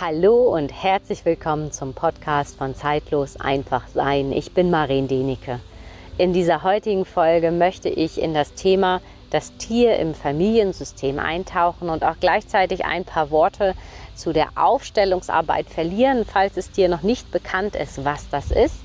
Hallo und herzlich willkommen zum Podcast von Zeitlos einfach sein. Ich bin Maren Denike. In dieser heutigen Folge möchte ich in das Thema das Tier im Familiensystem eintauchen und auch gleichzeitig ein paar Worte zu der Aufstellungsarbeit verlieren, falls es dir noch nicht bekannt ist, was das ist.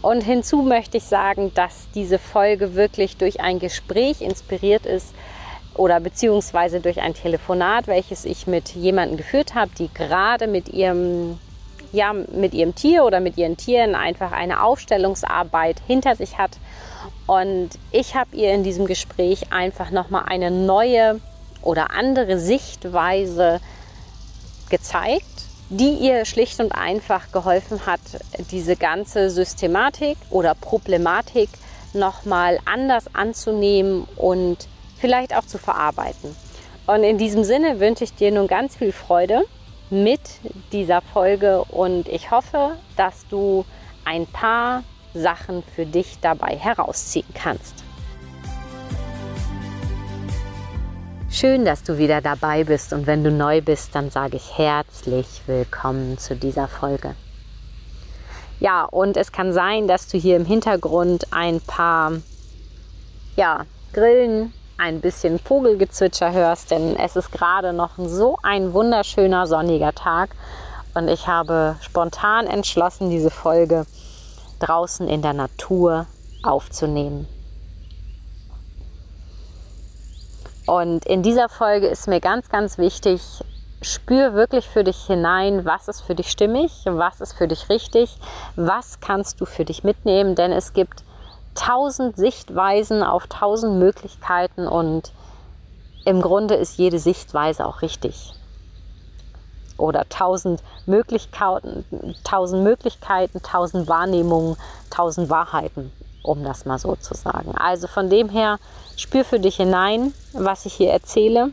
Und hinzu möchte ich sagen, dass diese Folge wirklich durch ein Gespräch inspiriert ist, oder beziehungsweise durch ein Telefonat, welches ich mit jemandem geführt habe, die gerade mit ihrem, ja, mit ihrem Tier oder mit ihren Tieren einfach eine Aufstellungsarbeit hinter sich hat. Und ich habe ihr in diesem Gespräch einfach nochmal eine neue oder andere Sichtweise gezeigt, die ihr schlicht und einfach geholfen hat, diese ganze Systematik oder Problematik nochmal anders anzunehmen und vielleicht auch zu verarbeiten. Und in diesem Sinne wünsche ich dir nun ganz viel Freude mit dieser Folge und ich hoffe, dass du ein paar Sachen für dich dabei herausziehen kannst. Schön, dass du wieder dabei bist und wenn du neu bist, dann sage ich herzlich willkommen zu dieser Folge. Ja, und es kann sein, dass du hier im Hintergrund ein paar ja, Grillen ein bisschen Vogelgezwitscher hörst, denn es ist gerade noch so ein wunderschöner sonniger Tag und ich habe spontan entschlossen, diese Folge draußen in der Natur aufzunehmen. Und in dieser Folge ist mir ganz, ganz wichtig, spür wirklich für dich hinein, was ist für dich stimmig, was ist für dich richtig, was kannst du für dich mitnehmen, denn es gibt tausend Sichtweisen auf tausend Möglichkeiten und im Grunde ist jede Sichtweise auch richtig. Oder tausend Möglichkeiten, tausend Möglichkeiten, tausend Wahrnehmungen, tausend Wahrheiten, um das mal so zu sagen. Also von dem her, spür für dich hinein, was ich hier erzähle,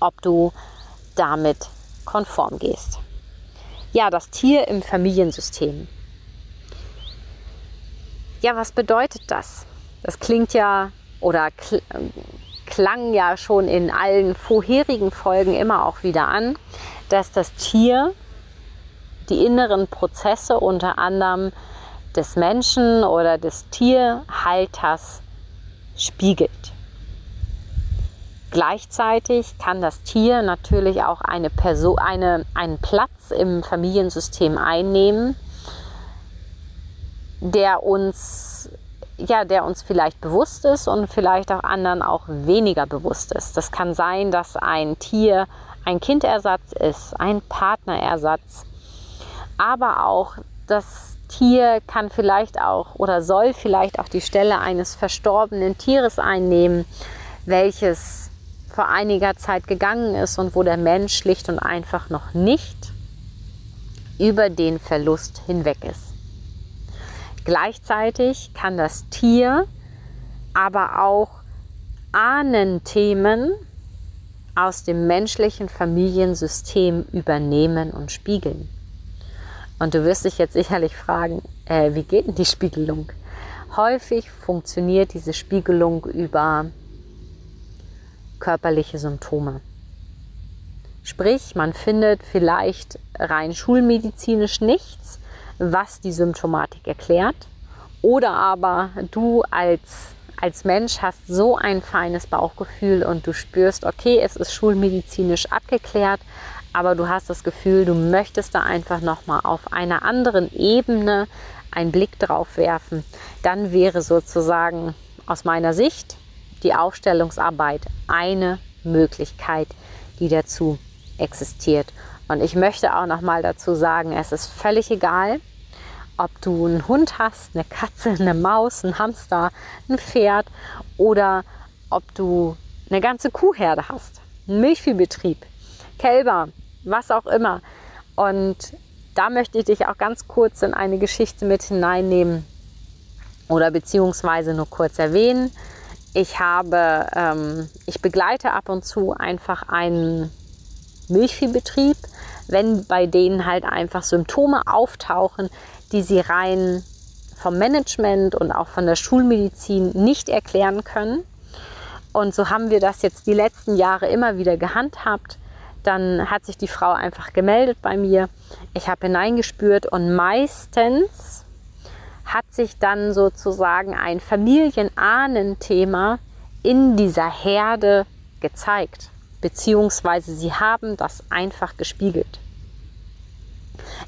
ob du damit konform gehst. Ja, das Tier im Familiensystem. Ja, was bedeutet das? Das klingt ja oder klang ja schon in allen vorherigen Folgen immer auch wieder an, dass das Tier die inneren Prozesse unter anderem des Menschen oder des Tierhalters spiegelt. Gleichzeitig kann das Tier natürlich auch eine Person, eine, einen Platz im Familiensystem einnehmen, der uns ja, der uns vielleicht bewusst ist und vielleicht auch anderen auch weniger bewusst ist. Das kann sein, dass ein Tier ein Kindersatz ist, ein Partnerersatz, aber auch das Tier kann vielleicht auch oder soll vielleicht auch die Stelle eines verstorbenen Tieres einnehmen, welches vor einiger Zeit gegangen ist und wo der Mensch schlicht und einfach noch nicht über den Verlust hinweg ist. Gleichzeitig kann das Tier aber auch Ahnenthemen aus dem menschlichen Familiensystem übernehmen und spiegeln. Und du wirst dich jetzt sicherlich fragen, äh, wie geht denn die Spiegelung? Häufig funktioniert diese Spiegelung über körperliche Symptome. Sprich, man findet vielleicht rein schulmedizinisch nichts, was die Symptomatik erklärt. Oder aber du als, als Mensch hast so ein feines Bauchgefühl und du spürst, okay, es ist schulmedizinisch abgeklärt, aber du hast das Gefühl, du möchtest da einfach nochmal auf einer anderen Ebene einen Blick drauf werfen. Dann wäre sozusagen aus meiner Sicht die Aufstellungsarbeit eine Möglichkeit, die dazu existiert. Und ich möchte auch noch mal dazu sagen, es ist völlig egal, ob du einen Hund hast, eine Katze, eine Maus, einen Hamster, ein Pferd oder ob du eine ganze Kuhherde hast, einen Milchviehbetrieb, Kälber, was auch immer. Und da möchte ich dich auch ganz kurz in eine Geschichte mit hineinnehmen oder beziehungsweise nur kurz erwähnen. Ich habe, ähm, ich begleite ab und zu einfach einen Milchviehbetrieb, wenn bei denen halt einfach Symptome auftauchen, die sie rein vom Management und auch von der Schulmedizin nicht erklären können. Und so haben wir das jetzt die letzten Jahre immer wieder gehandhabt, dann hat sich die Frau einfach gemeldet bei mir. Ich habe hineingespürt und meistens hat sich dann sozusagen ein Familienahnenthema in dieser Herde gezeigt, beziehungsweise sie haben das einfach gespiegelt.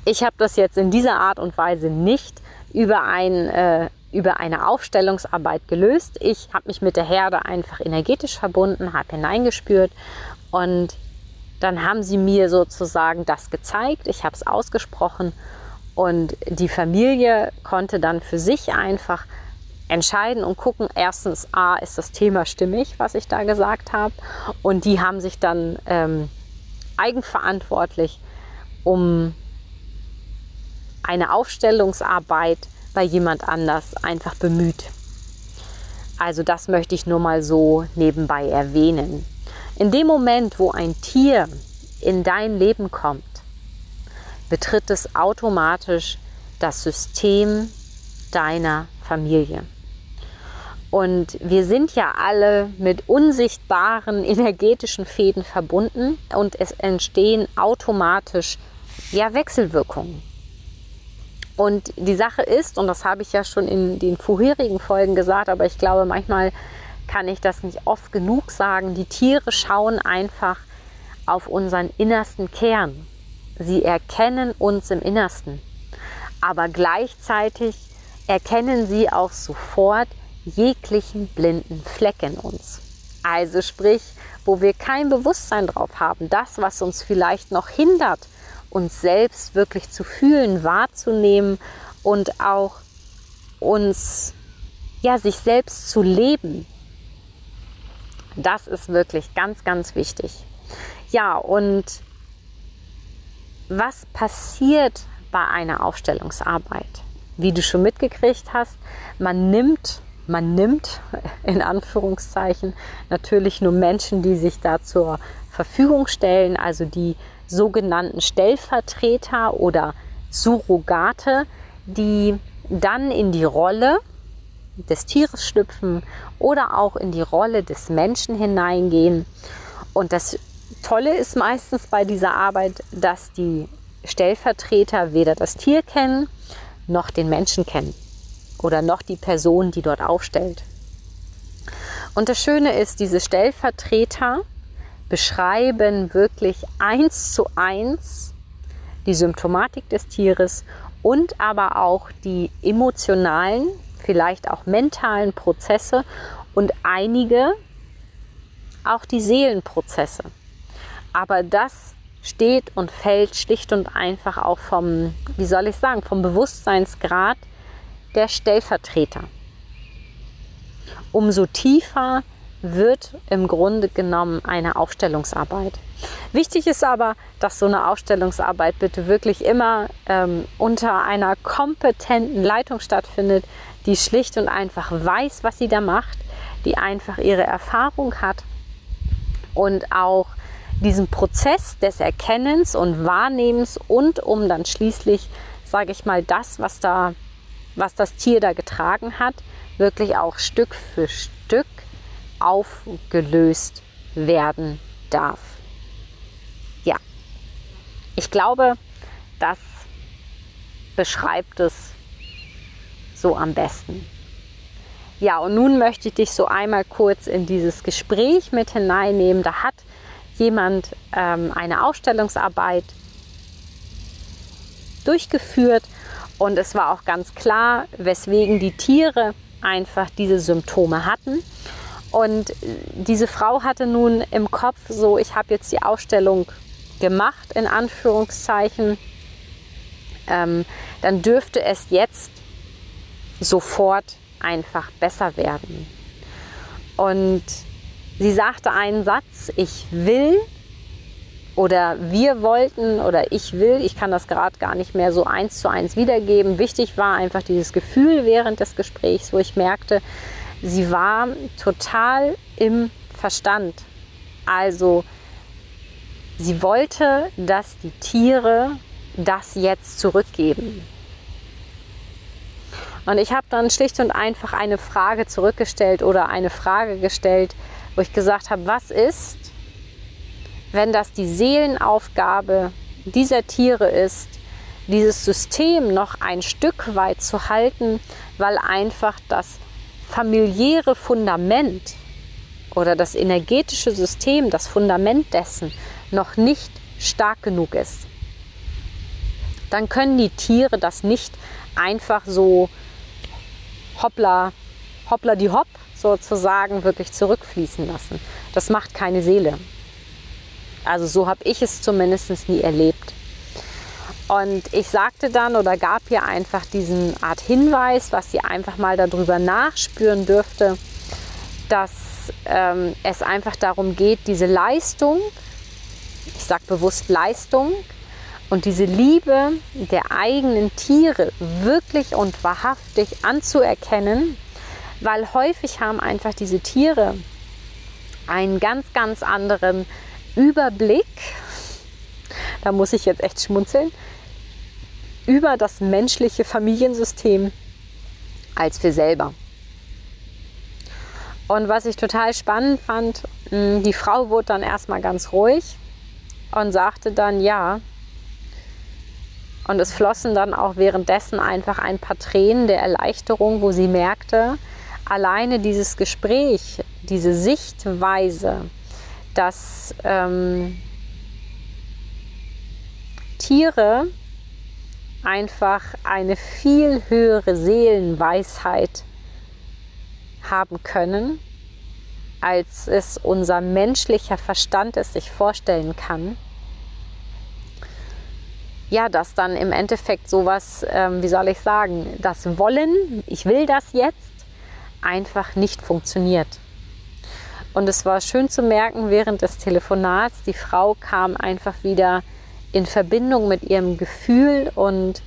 Ich habe das jetzt in dieser Art und Weise nicht über, ein, äh, über eine Aufstellungsarbeit gelöst. Ich habe mich mit der Herde einfach energetisch verbunden, habe hineingespürt und dann haben sie mir sozusagen das gezeigt. Ich habe es ausgesprochen und die Familie konnte dann für sich einfach entscheiden und gucken, erstens, A, ist das Thema stimmig, was ich da gesagt habe. Und die haben sich dann ähm, eigenverantwortlich um eine Aufstellungsarbeit bei jemand anders einfach bemüht. Also das möchte ich nur mal so nebenbei erwähnen. In dem Moment, wo ein Tier in dein Leben kommt, betritt es automatisch das System deiner Familie. Und wir sind ja alle mit unsichtbaren energetischen Fäden verbunden und es entstehen automatisch ja, Wechselwirkungen. Und die Sache ist, und das habe ich ja schon in den vorherigen Folgen gesagt, aber ich glaube, manchmal kann ich das nicht oft genug sagen, die Tiere schauen einfach auf unseren innersten Kern. Sie erkennen uns im Innersten. Aber gleichzeitig erkennen sie auch sofort jeglichen blinden Fleck in uns. Also sprich, wo wir kein Bewusstsein drauf haben, das, was uns vielleicht noch hindert, uns selbst wirklich zu fühlen, wahrzunehmen und auch uns, ja, sich selbst zu leben. Das ist wirklich ganz, ganz wichtig. Ja, und was passiert bei einer Aufstellungsarbeit? Wie du schon mitgekriegt hast, man nimmt, man nimmt in Anführungszeichen natürlich nur Menschen, die sich da zur Verfügung stellen, also die sogenannten Stellvertreter oder Surrogate, die dann in die Rolle des Tieres schlüpfen oder auch in die Rolle des Menschen hineingehen. Und das Tolle ist meistens bei dieser Arbeit, dass die Stellvertreter weder das Tier kennen noch den Menschen kennen oder noch die Person, die dort aufstellt. Und das Schöne ist, diese Stellvertreter beschreiben wirklich eins zu eins die Symptomatik des Tieres und aber auch die emotionalen, vielleicht auch mentalen Prozesse und einige auch die Seelenprozesse. Aber das steht und fällt schlicht und einfach auch vom, wie soll ich sagen, vom Bewusstseinsgrad der Stellvertreter. Umso tiefer wird im Grunde genommen eine Aufstellungsarbeit. Wichtig ist aber, dass so eine Aufstellungsarbeit bitte wirklich immer ähm, unter einer kompetenten Leitung stattfindet, die schlicht und einfach weiß, was sie da macht, die einfach ihre Erfahrung hat und auch diesen Prozess des Erkennens und Wahrnehmens und um dann schließlich, sage ich mal, das, was da, was das Tier da getragen hat, wirklich auch Stück für Stück aufgelöst werden darf. Ja, ich glaube, das beschreibt es so am besten. Ja, und nun möchte ich dich so einmal kurz in dieses Gespräch mit hineinnehmen. Da hat jemand ähm, eine Ausstellungsarbeit durchgeführt und es war auch ganz klar, weswegen die Tiere einfach diese Symptome hatten. Und diese Frau hatte nun im Kopf so, ich habe jetzt die Ausstellung gemacht, in Anführungszeichen, ähm, dann dürfte es jetzt sofort einfach besser werden. Und sie sagte einen Satz, ich will oder wir wollten oder ich will, ich kann das gerade gar nicht mehr so eins zu eins wiedergeben. Wichtig war einfach dieses Gefühl während des Gesprächs, wo ich merkte, sie war total im Verstand. Also sie wollte, dass die Tiere das jetzt zurückgeben. Und ich habe dann schlicht und einfach eine Frage zurückgestellt oder eine Frage gestellt, wo ich gesagt habe, was ist, wenn das die Seelenaufgabe dieser Tiere ist, dieses System noch ein Stück weit zu halten, weil einfach das familiäre Fundament oder das energetische System, das Fundament dessen noch nicht stark genug ist. Dann können die Tiere das nicht einfach so hoppla, hoppla die hopp sozusagen wirklich zurückfließen lassen. Das macht keine Seele. Also so habe ich es zumindest nie erlebt. Und ich sagte dann oder gab ihr einfach diesen Art Hinweis, was sie einfach mal darüber nachspüren dürfte, dass ähm, es einfach darum geht, diese Leistung, ich sage bewusst Leistung, und diese Liebe der eigenen Tiere wirklich und wahrhaftig anzuerkennen, weil häufig haben einfach diese Tiere einen ganz, ganz anderen Überblick, da muss ich jetzt echt schmunzeln, über das menschliche Familiensystem als wir selber. Und was ich total spannend fand, hm, die Frau wurde dann erstmal ganz ruhig und sagte dann ja. Und es flossen dann auch währenddessen einfach ein paar Tränen der Erleichterung, wo sie merkte, alleine dieses Gespräch, diese Sichtweise, dass ähm, Tiere einfach eine viel höhere Seelenweisheit haben können, als es unser menschlicher Verstand es sich vorstellen kann. Ja, dass dann im Endeffekt sowas, ähm, wie soll ich sagen, das Wollen, ich will das jetzt, einfach nicht funktioniert. Und es war schön zu merken während des Telefonats, die Frau kam einfach wieder in Verbindung mit ihrem Gefühl und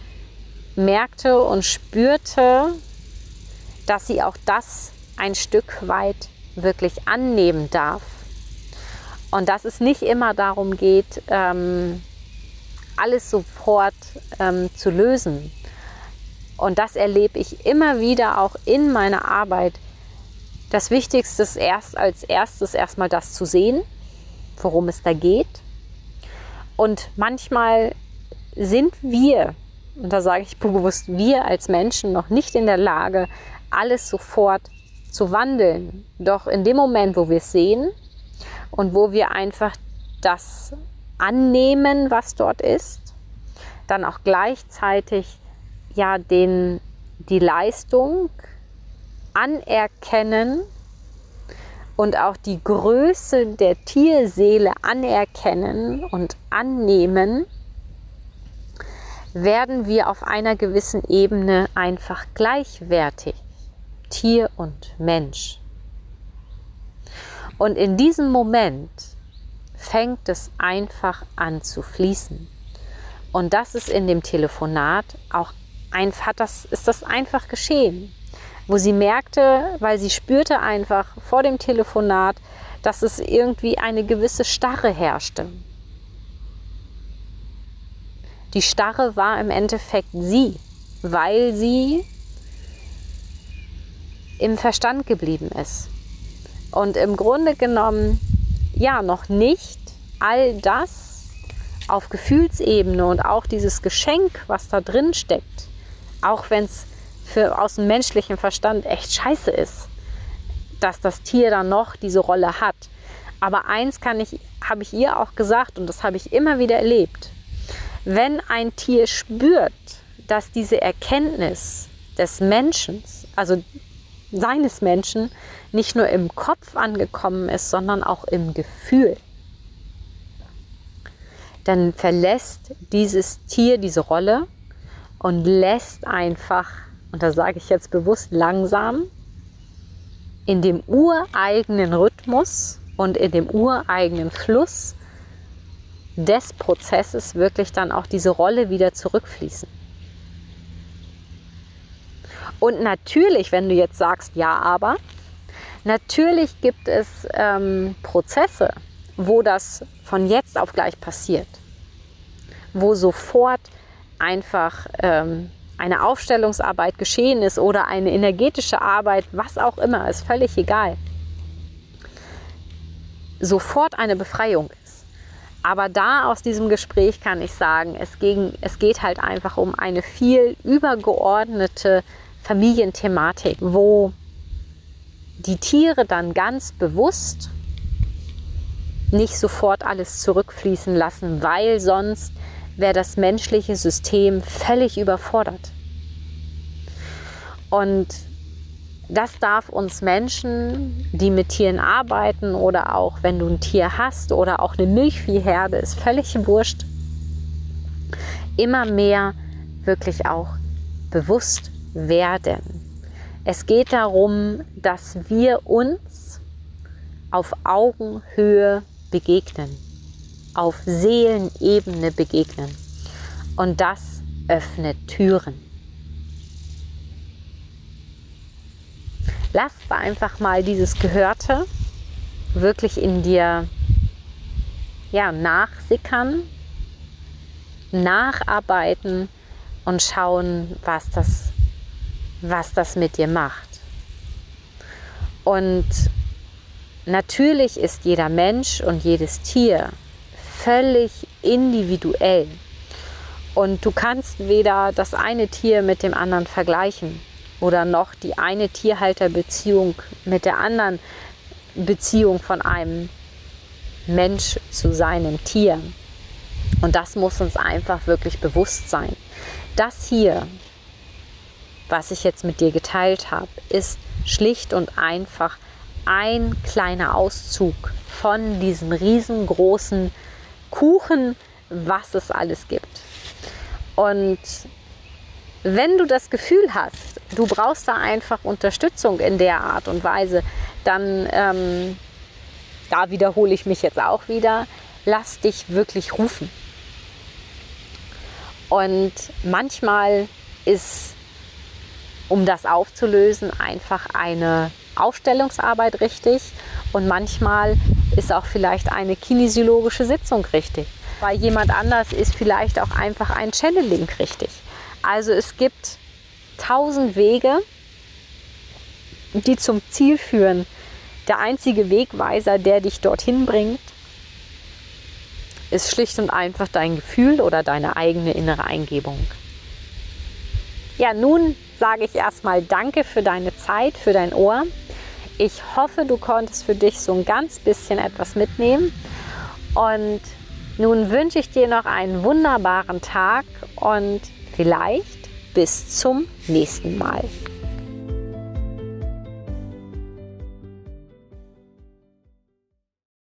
merkte und spürte, dass sie auch das ein Stück weit wirklich annehmen darf. Und dass es nicht immer darum geht, ähm, alles sofort ähm, zu lösen. Und das erlebe ich immer wieder auch in meiner Arbeit. Das Wichtigste ist erst als erstes erstmal das zu sehen, worum es da geht und manchmal sind wir, und da sage ich bewusst, wir als Menschen noch nicht in der Lage, alles sofort zu wandeln. Doch in dem Moment, wo wir es sehen und wo wir einfach das annehmen, was dort ist, dann auch gleichzeitig ja den, die Leistung anerkennen und auch die Größe der Tierseele anerkennen und annehmen, werden wir auf einer gewissen Ebene einfach gleichwertig, Tier und Mensch. Und in diesem Moment fängt es einfach an zu fließen. Und das ist in dem Telefonat auch einfach, das, ist das einfach geschehen wo sie merkte, weil sie spürte einfach vor dem Telefonat, dass es irgendwie eine gewisse Starre herrschte. Die Starre war im Endeffekt sie, weil sie im Verstand geblieben ist. Und im Grunde genommen, ja, noch nicht all das auf Gefühlsebene und auch dieses Geschenk, was da drin steckt, auch wenn es für aus dem menschlichen Verstand echt scheiße ist, dass das Tier dann noch diese Rolle hat. Aber eins kann ich, habe ich ihr auch gesagt und das habe ich immer wieder erlebt. Wenn ein Tier spürt, dass diese Erkenntnis des Menschen, also seines Menschen, nicht nur im Kopf angekommen ist, sondern auch im Gefühl, dann verlässt dieses Tier diese Rolle und lässt einfach und da sage ich jetzt bewusst langsam, in dem ureigenen Rhythmus und in dem ureigenen Fluss des Prozesses wirklich dann auch diese Rolle wieder zurückfließen. Und natürlich, wenn du jetzt sagst, ja, aber, natürlich gibt es ähm, Prozesse, wo das von jetzt auf gleich passiert, wo sofort einfach ähm, eine Aufstellungsarbeit geschehen ist oder eine energetische Arbeit, was auch immer, ist völlig egal, sofort eine Befreiung ist. Aber da aus diesem Gespräch kann ich sagen, es, ging, es geht halt einfach um eine viel übergeordnete Familienthematik, wo die Tiere dann ganz bewusst nicht sofort alles zurückfließen lassen, weil sonst wäre das menschliche System völlig überfordert. Und das darf uns Menschen, die mit Tieren arbeiten oder auch wenn du ein Tier hast oder auch eine Milchviehherde, ist völlig wurscht, immer mehr wirklich auch bewusst werden. Es geht darum, dass wir uns auf Augenhöhe begegnen, auf Seelenebene begegnen. Und das öffnet Türen. Lass einfach mal dieses Gehörte wirklich in dir ja, nachsickern, nacharbeiten und schauen, was das, was das mit dir macht. Und natürlich ist jeder Mensch und jedes Tier völlig individuell. Und du kannst weder das eine Tier mit dem anderen vergleichen oder noch die eine Tierhalterbeziehung mit der anderen Beziehung von einem Mensch zu seinem Tier. Und das muss uns einfach wirklich bewusst sein. Das hier, was ich jetzt mit dir geteilt habe, ist schlicht und einfach ein kleiner Auszug von diesem riesengroßen Kuchen, was es alles gibt. Und wenn du das Gefühl hast, du brauchst da einfach Unterstützung in der Art und Weise, dann, ähm, da wiederhole ich mich jetzt auch wieder, lass dich wirklich rufen. Und manchmal ist, um das aufzulösen, einfach eine Aufstellungsarbeit richtig und manchmal ist auch vielleicht eine kinesiologische Sitzung richtig. Bei jemand anders ist vielleicht auch einfach ein Channeling richtig. Also es gibt tausend Wege, die zum Ziel führen. Der einzige Wegweiser, der dich dorthin bringt, ist schlicht und einfach dein Gefühl oder deine eigene innere Eingebung. Ja, nun sage ich erstmal Danke für deine Zeit, für dein Ohr. Ich hoffe, du konntest für dich so ein ganz bisschen etwas mitnehmen. Und nun wünsche ich dir noch einen wunderbaren Tag und vielleicht bis zum nächsten Mal.